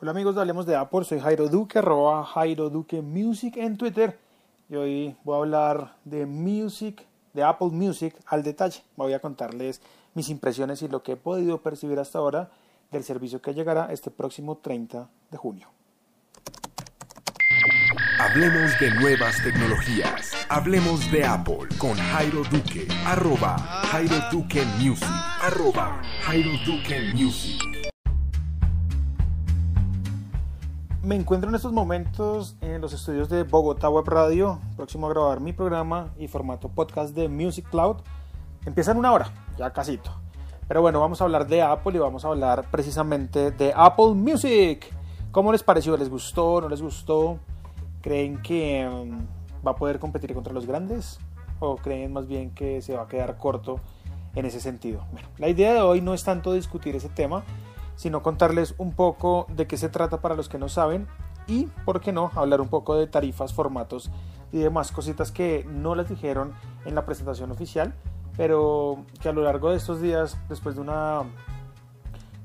Hola amigos de Hablemos de Apple, soy Jairo Duque, arroba Jairo Duque Music en Twitter. Y hoy voy a hablar de Music, de Apple Music al detalle. Voy a contarles mis impresiones y lo que he podido percibir hasta ahora del servicio que llegará este próximo 30 de junio. Hablemos de nuevas tecnologías. Hablemos de Apple con Jairo Duque. Arroba Jairo Duque Music. Arroba Jairo Duque Music. Me encuentro en estos momentos en los estudios de Bogotá Web Radio, próximo a grabar mi programa y formato podcast de Music Cloud. Empieza en una hora, ya casito. Pero bueno, vamos a hablar de Apple y vamos a hablar precisamente de Apple Music. ¿Cómo les pareció? ¿Les gustó? ¿No les gustó? ¿Creen que um, va a poder competir contra los grandes? ¿O creen más bien que se va a quedar corto en ese sentido? Bueno, la idea de hoy no es tanto discutir ese tema, sino contarles un poco de qué se trata para los que no saben y, por qué no, hablar un poco de tarifas, formatos y demás cositas que no les dijeron en la presentación oficial, pero que a lo largo de estos días, después de una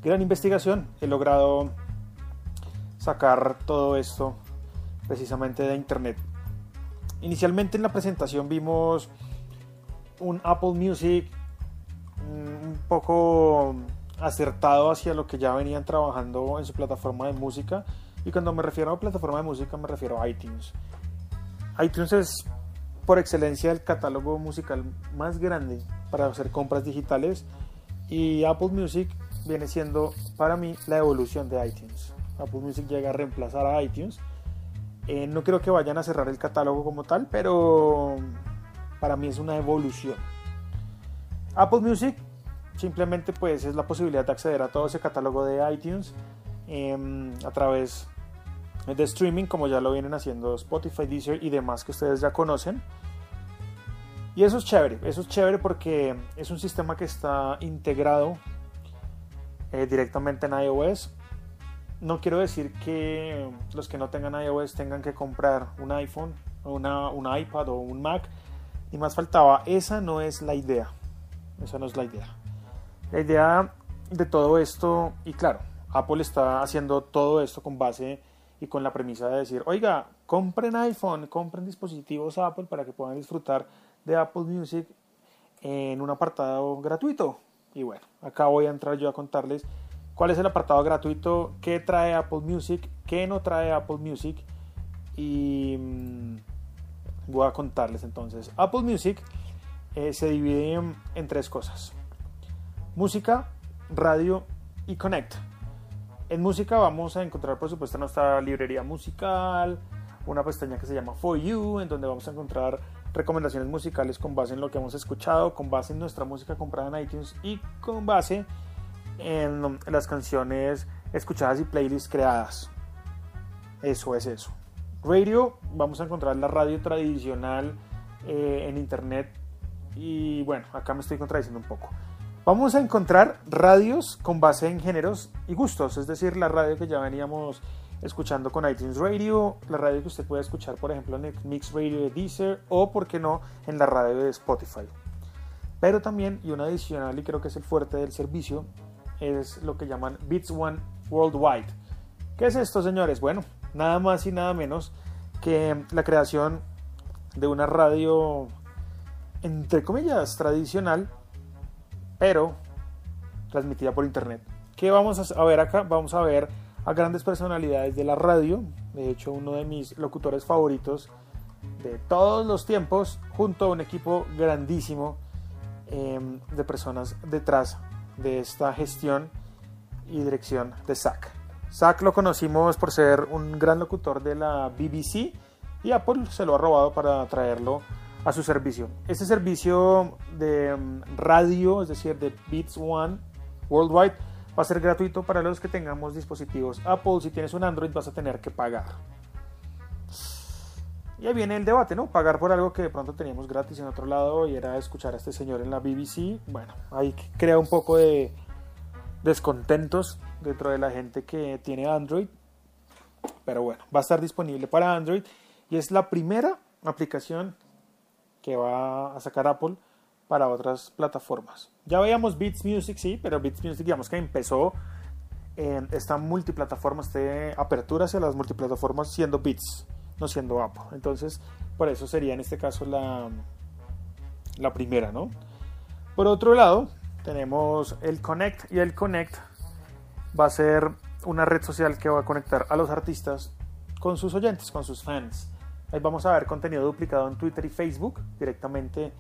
gran investigación, he logrado sacar todo esto precisamente de internet. Inicialmente en la presentación vimos un Apple Music un poco acertado hacia lo que ya venían trabajando en su plataforma de música. Y cuando me refiero a plataforma de música me refiero a iTunes. iTunes es por excelencia el catálogo musical más grande para hacer compras digitales y Apple Music viene siendo para mí la evolución de iTunes. Apple Music llega a reemplazar a iTunes. Eh, no creo que vayan a cerrar el catálogo como tal, pero para mí es una evolución. Apple Music simplemente pues es la posibilidad de acceder a todo ese catálogo de iTunes em, a través de streaming como ya lo vienen haciendo Spotify, Deezer y demás que ustedes ya conocen. Y eso es chévere, eso es chévere porque es un sistema que está integrado eh, directamente en iOS. No quiero decir que los que no tengan iOS tengan que comprar un iPhone, una, un iPad o un Mac. Y más faltaba, esa no es la idea. Esa no es la idea. La idea de todo esto, y claro, Apple está haciendo todo esto con base y con la premisa de decir, oiga, compren iPhone, compren dispositivos Apple para que puedan disfrutar de Apple Music en un apartado gratuito. Y bueno, acá voy a entrar yo a contarles cuál es el apartado gratuito, qué trae Apple Music, qué no trae Apple Music y mm, voy a contarles entonces. Apple Music eh, se divide en tres cosas música, radio y connect. En música vamos a encontrar por supuesto nuestra librería musical, una pestaña que se llama For You, en donde vamos a encontrar recomendaciones musicales con base en lo que hemos escuchado, con base en nuestra música comprada en iTunes y con base en las canciones escuchadas y playlists creadas. Eso es eso. Radio, vamos a encontrar la radio tradicional eh, en internet y bueno, acá me estoy contradiciendo un poco. Vamos a encontrar radios con base en géneros y gustos, es decir, la radio que ya veníamos escuchando con iTunes Radio, la radio que usted puede escuchar, por ejemplo, en el Mix Radio de Deezer o, por qué no, en la radio de Spotify. Pero también, y una adicional, y creo que es el fuerte del servicio, es lo que llaman Beats One Worldwide. ¿Qué es esto, señores? Bueno, nada más y nada menos que la creación de una radio, entre comillas, tradicional pero transmitida por internet. ¿Qué vamos a ver acá? Vamos a ver a grandes personalidades de la radio, de hecho uno de mis locutores favoritos de todos los tiempos, junto a un equipo grandísimo em, de personas detrás de esta gestión y dirección de Zach. Zach lo conocimos por ser un gran locutor de la BBC y Apple se lo ha robado para traerlo a su servicio. Este servicio de mm, radio, es decir, de Beats One Worldwide, va a ser gratuito para los que tengamos dispositivos Apple. Si tienes un Android vas a tener que pagar. Y ahí viene el debate, ¿no? Pagar por algo que de pronto teníamos gratis en otro lado y era escuchar a este señor en la BBC. Bueno, ahí crea un poco de descontentos dentro de la gente que tiene Android. Pero bueno, va a estar disponible para Android y es la primera aplicación que va a sacar Apple para otras plataformas. Ya veíamos Beats Music, sí, pero Beats Music digamos que empezó eh, esta multiplataforma, este apertura hacia las multiplataformas siendo Beats, no siendo Apple. Entonces, por eso sería en este caso la, la primera, ¿no? Por otro lado, tenemos el Connect y el Connect va a ser una red social que va a conectar a los artistas con sus oyentes, con sus fans. Ahí vamos a ver contenido duplicado en Twitter y Facebook directamente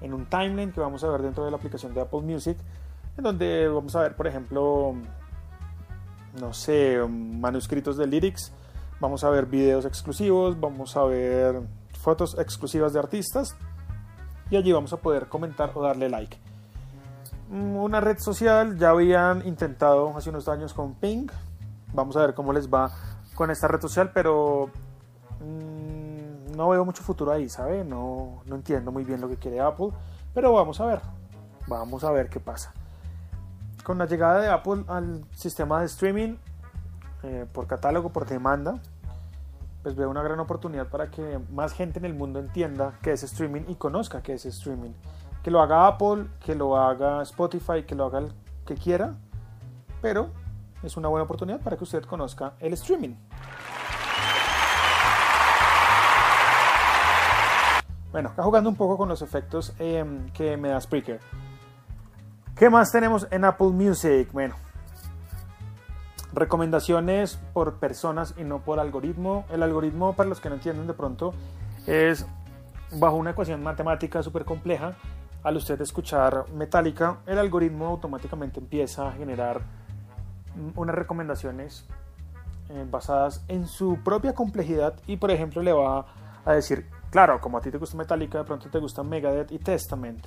en un timeline que vamos a ver dentro de la aplicación de Apple Music, en donde vamos a ver, por ejemplo, no sé, manuscritos de lyrics, vamos a ver videos exclusivos, vamos a ver fotos exclusivas de artistas y allí vamos a poder comentar o darle like. Una red social ya habían intentado hace unos años con Ping. Vamos a ver cómo les va con esta red social, pero mmm, no veo mucho futuro ahí, ¿sabe? No, no entiendo muy bien lo que quiere Apple, pero vamos a ver. Vamos a ver qué pasa. Con la llegada de Apple al sistema de streaming eh, por catálogo, por demanda, pues veo una gran oportunidad para que más gente en el mundo entienda qué es streaming y conozca qué es streaming que lo haga Apple, que lo haga Spotify, que lo haga el que quiera, pero es una buena oportunidad para que usted conozca el streaming. Bueno, acá jugando un poco con los efectos em, que me da Spreaker. ¿Qué más tenemos en Apple Music? Bueno, recomendaciones por personas y no por algoritmo. El algoritmo, para los que no entienden de pronto, es bajo una ecuación matemática súper compleja al usted escuchar Metallica, el algoritmo automáticamente empieza a generar unas recomendaciones eh, basadas en su propia complejidad y por ejemplo le va a decir, claro, como a ti te gusta Metallica, de pronto te gusta Megadeth y Testament.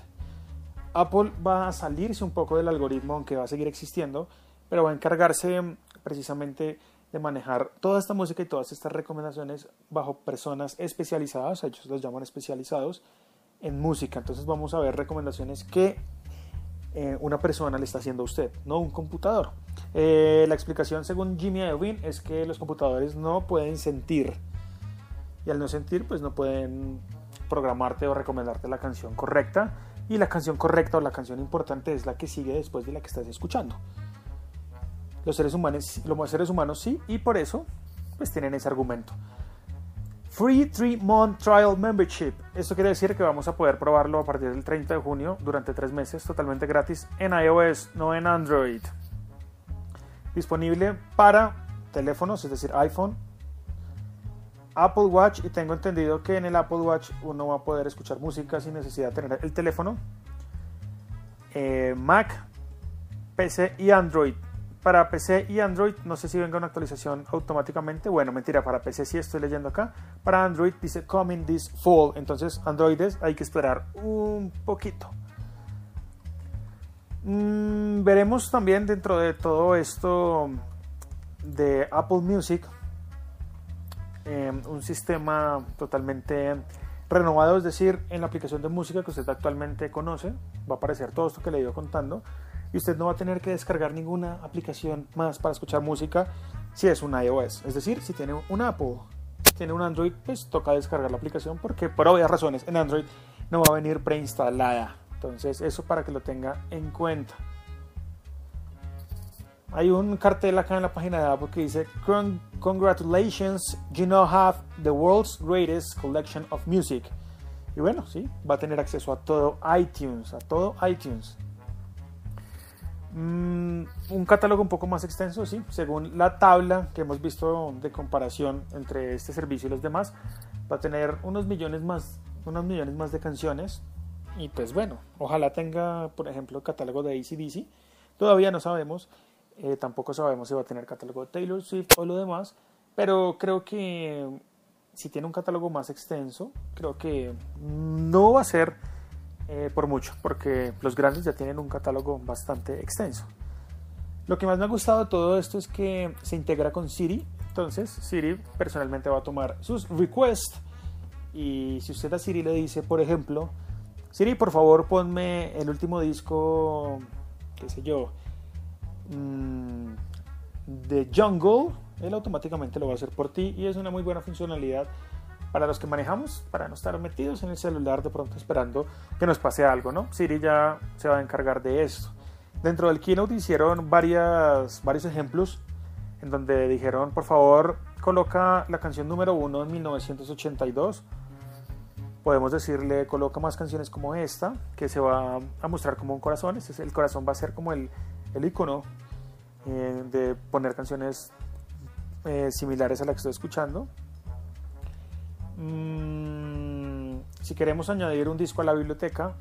Apple va a salirse un poco del algoritmo, aunque va a seguir existiendo, pero va a encargarse mm, precisamente de manejar toda esta música y todas estas recomendaciones bajo personas especializadas, ellos los llaman especializados, en música. Entonces vamos a ver recomendaciones que eh, una persona le está haciendo a usted, no un computador. Eh, la explicación según Jimmy Iovine es que los computadores no pueden sentir. Y al no sentir, pues no pueden programarte o recomendarte la canción correcta. Y la canción correcta o la canción importante es la que sigue después de la que estás escuchando. Los seres humanos, los seres humanos sí, y por eso pues tienen ese argumento. Free 3 Month Trial Membership. Esto quiere decir que vamos a poder probarlo a partir del 30 de junio durante tres meses totalmente gratis en iOS, no en Android. Disponible para teléfonos, es decir, iPhone, Apple Watch y tengo entendido que en el Apple Watch uno va a poder escuchar música sin necesidad de tener el teléfono. Eh, Mac, PC y Android para PC y Android, no sé si venga una actualización automáticamente. Bueno, mentira, para PC sí estoy leyendo acá. Para Android dice coming this fall. Entonces, Androides hay que esperar un poquito. Mm, veremos también dentro de todo esto de Apple Music em, un sistema totalmente renovado, es decir, en la aplicación de música que usted actualmente conoce, va a aparecer todo esto que le ido contando y usted no va a tener que descargar ninguna aplicación más para escuchar música si es un iOS. Es decir, si tiene un Apple, tiene un Android, pues toca descargar la aplicación porque por obvias razones en Android no va a venir preinstalada. Entonces eso para que lo tenga en cuenta. Hay un cartel acá en la página de Apple que dice Congratulations, you now have the world's greatest collection of music. Y bueno, sí, va a tener acceso a todo iTunes, a todo iTunes. Mm, un catálogo un poco más extenso, sí, según la tabla que hemos visto de comparación entre este servicio y los demás, va a tener unos millones más, unos millones más de canciones. Y pues bueno, ojalá tenga, por ejemplo, catálogo de ACDC. Todavía no sabemos, eh, tampoco sabemos si va a tener catálogo de Taylor Swift o lo demás, pero creo que si tiene un catálogo más extenso, creo que no va a ser eh, por mucho, porque los grandes ya tienen un catálogo bastante extenso. Lo que más me ha gustado de todo esto es que se integra con Siri, entonces Siri personalmente va a tomar sus requests y si usted a Siri le dice, por ejemplo, Siri, por favor ponme el último disco, qué sé yo, de Jungle, él automáticamente lo va a hacer por ti y es una muy buena funcionalidad para los que manejamos, para no estar metidos en el celular de pronto esperando que nos pase algo, ¿no? Siri ya se va a encargar de eso. Dentro del keynote hicieron varias, varios ejemplos en donde dijeron, por favor, coloca la canción número uno en 1982. Podemos decirle, coloca más canciones como esta, que se va a mostrar como un corazón. Este es, el corazón va a ser como el, el icono eh, de poner canciones eh, similares a la que estoy escuchando. Mm, si queremos añadir un disco a la biblioteca,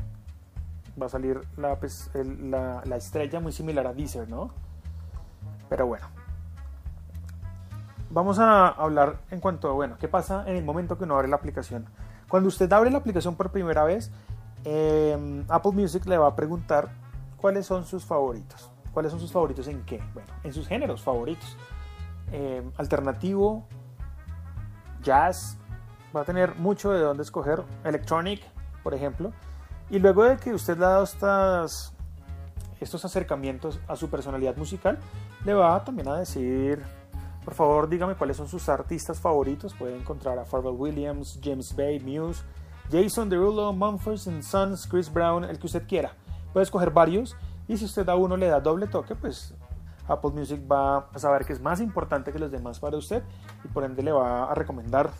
va a salir la, pues, la, la, estrella muy similar a Deezer, ¿no? Pero bueno. Vamos a hablar en cuanto a, bueno, ¿qué pasa en el momento que uno abre la aplicación? Cuando usted abre la aplicación por primera vez, eh, Apple Music le va a preguntar cuáles son sus favoritos. ¿Cuáles son sus favoritos en qué? Bueno, en sus géneros favoritos. Eh, alternativo, jazz, va a tener mucho de dónde escoger. Electronic, por ejemplo. Y luego de que usted le ha dado estas, estos acercamientos a su personalidad musical, le va también a decir, por favor, dígame cuáles son sus artistas favoritos. Puede encontrar a Pharrell Williams, James Bay, Muse, Jason Derulo, Mumford Sons, Chris Brown, el que usted quiera. Puede escoger varios y si usted a uno le da doble toque, pues Apple Music va a saber que es más importante que los demás para usted y por ende le va a recomendar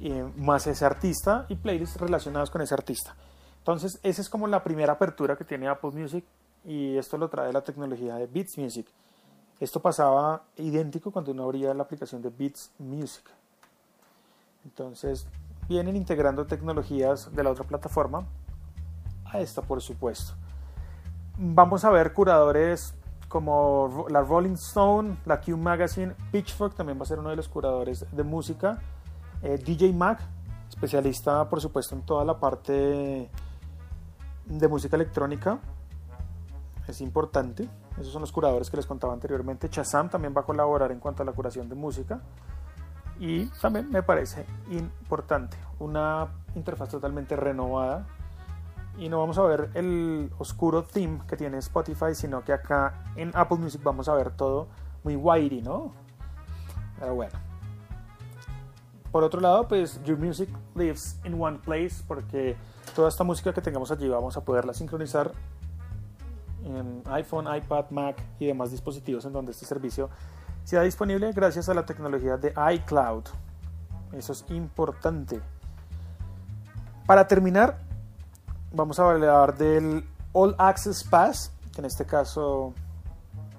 eh, más ese artista y playlists relacionados con ese artista. Entonces, esa es como la primera apertura que tiene Apple Music y esto lo trae la tecnología de Beats Music. Esto pasaba idéntico cuando uno abría la aplicación de Beats Music. Entonces, vienen integrando tecnologías de la otra plataforma a esta, por supuesto. Vamos a ver curadores como la Rolling Stone, la Q Magazine, Pitchfork también va a ser uno de los curadores de música, eh, DJ Mag, especialista por supuesto en toda la parte de música electrónica, es importante. Esos son los curadores que les contaba anteriormente. Chazam también va a colaborar en cuanto a la curación de música. Y también me parece importante una interfaz totalmente renovada. Y no vamos a ver el oscuro theme que tiene Spotify, sino que acá en Apple Music vamos a ver todo muy whitey, ¿no? Pero bueno. Por otro lado, pues Your Music lives in one place porque toda esta música que tengamos allí vamos a poderla sincronizar en iPhone, iPad, Mac y demás dispositivos en donde este servicio sea disponible gracias a la tecnología de iCloud. Eso es importante. Para terminar, vamos a hablar del All Access Pass, que en este caso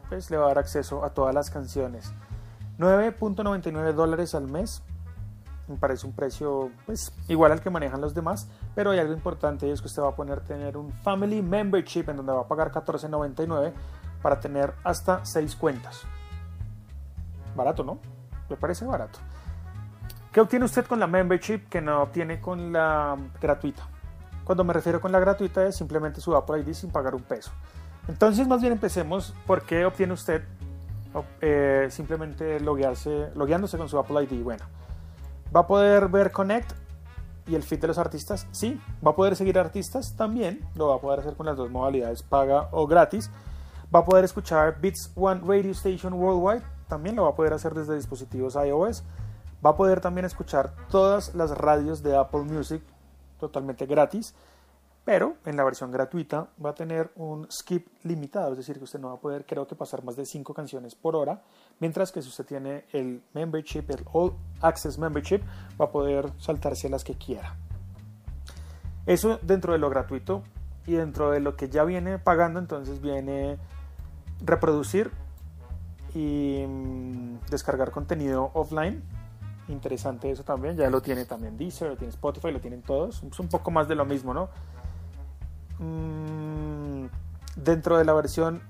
pues, le va a dar acceso a todas las canciones. 9.99 dólares al mes me parece un precio pues igual al que manejan los demás, pero hay algo importante y es que usted va a poner tener un Family Membership en donde va a pagar 14.99 para tener hasta 6 cuentas. Barato, ¿no? Me parece barato. ¿Qué obtiene usted con la membership que no obtiene con la gratuita? Cuando me refiero con la gratuita es simplemente su Apple ID sin pagar un peso. Entonces más bien empecemos por qué obtiene usted eh, simplemente loguearse, logueándose con su Apple ID. Bueno, ¿Va a poder ver Connect y el feed de los artistas? Sí. ¿Va a poder seguir artistas? También. Lo va a poder hacer con las dos modalidades, paga o gratis. ¿Va a poder escuchar Beats One Radio Station Worldwide? También lo va a poder hacer desde dispositivos iOS. Va a poder también escuchar todas las radios de Apple Music totalmente gratis pero en la versión gratuita va a tener un skip limitado, es decir, que usted no va a poder, creo que, pasar más de 5 canciones por hora, mientras que si usted tiene el membership, el All Access Membership, va a poder saltarse las que quiera. Eso dentro de lo gratuito y dentro de lo que ya viene pagando, entonces viene reproducir y mm, descargar contenido offline. Interesante eso también, ya lo tiene también Deezer, lo tiene Spotify, lo tienen todos. Es un poco más de lo mismo, ¿no? Mm, dentro de la versión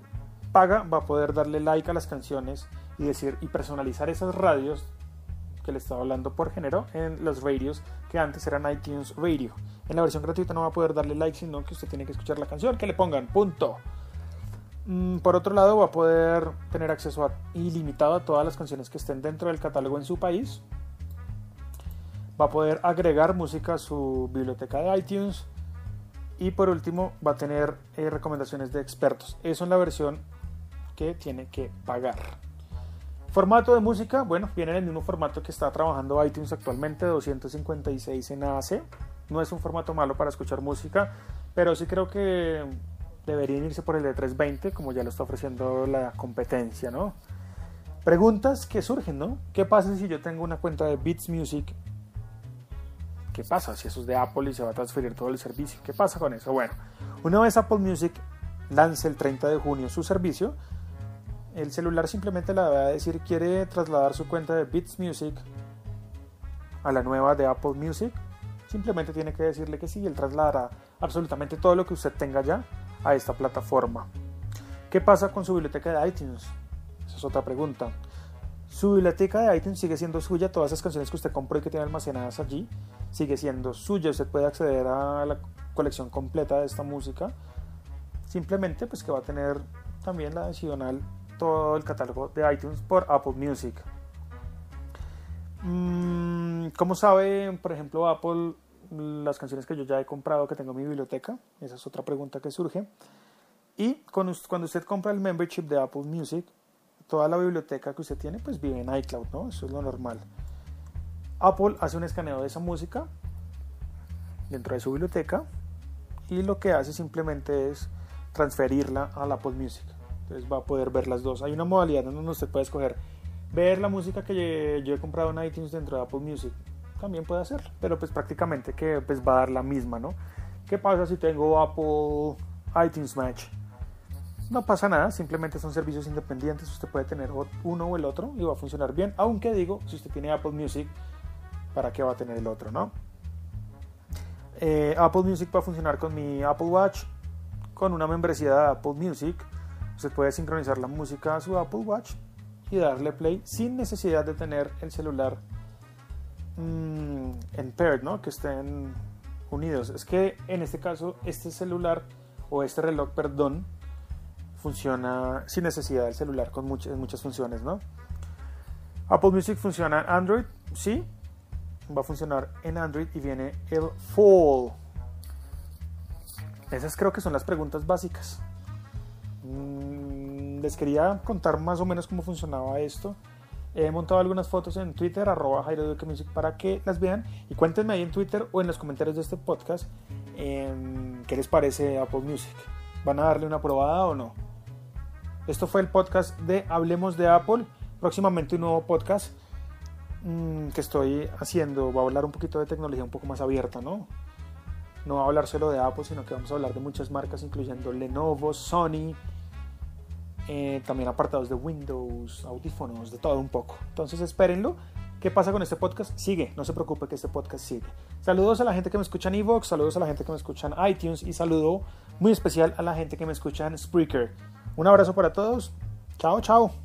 paga va a poder darle like a las canciones y decir y personalizar esas radios que le estaba hablando por género en los radios que antes eran iTunes Radio. En la versión gratuita no va a poder darle like, sino que usted tiene que escuchar la canción, que le pongan, punto. Mm, por otro lado, va a poder tener acceso ilimitado a todas las canciones que estén dentro del catálogo en su país. Va a poder agregar música a su biblioteca de iTunes y por último va a tener eh, recomendaciones de expertos. Eso en la versión que tiene que pagar. Formato de música, bueno, viene en el mismo formato que está trabajando iTunes actualmente, 256 en AAC. No es un formato malo para escuchar música, pero sí creo que deberían irse por el de 320 como ya lo está ofreciendo la competencia, ¿no? Preguntas que surgen, ¿no? ¿Qué pasa si yo tengo una cuenta de Beats Music? ¿Qué pasa si eso es de Apple y se va a transferir todo el servicio? ¿Qué pasa con eso? Bueno, una vez Apple Music lance el 30 de junio su servicio, el celular simplemente le va a decir quiere trasladar su cuenta de Beats Music a la nueva de Apple Music. Simplemente tiene que decirle que sí y él trasladará absolutamente todo lo que usted tenga ya a esta plataforma. ¿Qué pasa con su biblioteca de iTunes? Esa es otra pregunta. Su biblioteca de iTunes sigue siendo suya, todas esas canciones que usted compró y que tiene almacenadas allí, sigue siendo suya. Usted puede acceder a la colección completa de esta música. Simplemente pues que va a tener también la adicional todo el catálogo de iTunes por Apple Music. Mm, ¿Cómo sabe, por ejemplo, Apple las canciones que yo ya he comprado que tengo en mi biblioteca? Esa es otra pregunta que surge. Y cuando usted compra el membership de Apple Music, toda la biblioteca que usted tiene pues vive en iCloud, ¿no? Eso es lo normal. Apple hace un escaneo de esa música dentro de su biblioteca y lo que hace simplemente es transferirla al Apple Music. Entonces va a poder ver las dos. Hay una modalidad donde usted puede escoger ver la música que yo he comprado en iTunes dentro de Apple Music. También puede hacerlo, pero pues prácticamente que pues va a dar la misma, ¿no? ¿Qué pasa si tengo Apple iTunes Match? No pasa nada, simplemente son servicios independientes, usted puede tener uno o el otro y va a funcionar bien, aunque digo, si usted tiene Apple Music, ¿para qué va a tener el otro, no? Eh, Apple Music va a funcionar con mi Apple Watch, con una membresía de Apple Music, usted puede sincronizar la música a su Apple Watch y darle play sin necesidad de tener el celular mmm, en paired, ¿no? que estén unidos. Es que en este caso, este celular o este reloj, perdón, funciona sin necesidad del celular con muchas, muchas funciones, ¿no? Apple Music funciona en Android, sí, va a funcionar en Android y viene el Fall. Esas creo que son las preguntas básicas. Mm, les quería contar más o menos cómo funcionaba esto. He montado algunas fotos en Twitter, arroba Jairo Music, para que las vean y cuéntenme ahí en Twitter o en los comentarios de este podcast em, qué les parece Apple Music. ¿Van a darle una probada o no? Esto fue el podcast de Hablemos de Apple. Próximamente un nuevo podcast mm, que estoy haciendo. Va a hablar un poquito de tecnología un poco más abierta, ¿no? No va a hablar solo de Apple, sino que vamos a hablar de muchas marcas, incluyendo Lenovo, Sony, eh, también apartados de Windows, audífonos, de todo un poco. Entonces espérenlo. ¿Qué pasa con este podcast? Sigue, no se preocupe que este podcast sigue. Saludos a la gente que me escucha en Evox, saludos a la gente que me escucha en iTunes y saludo muy especial a la gente que me escucha en Spreaker. Un abrazo para todos. Chao, chao.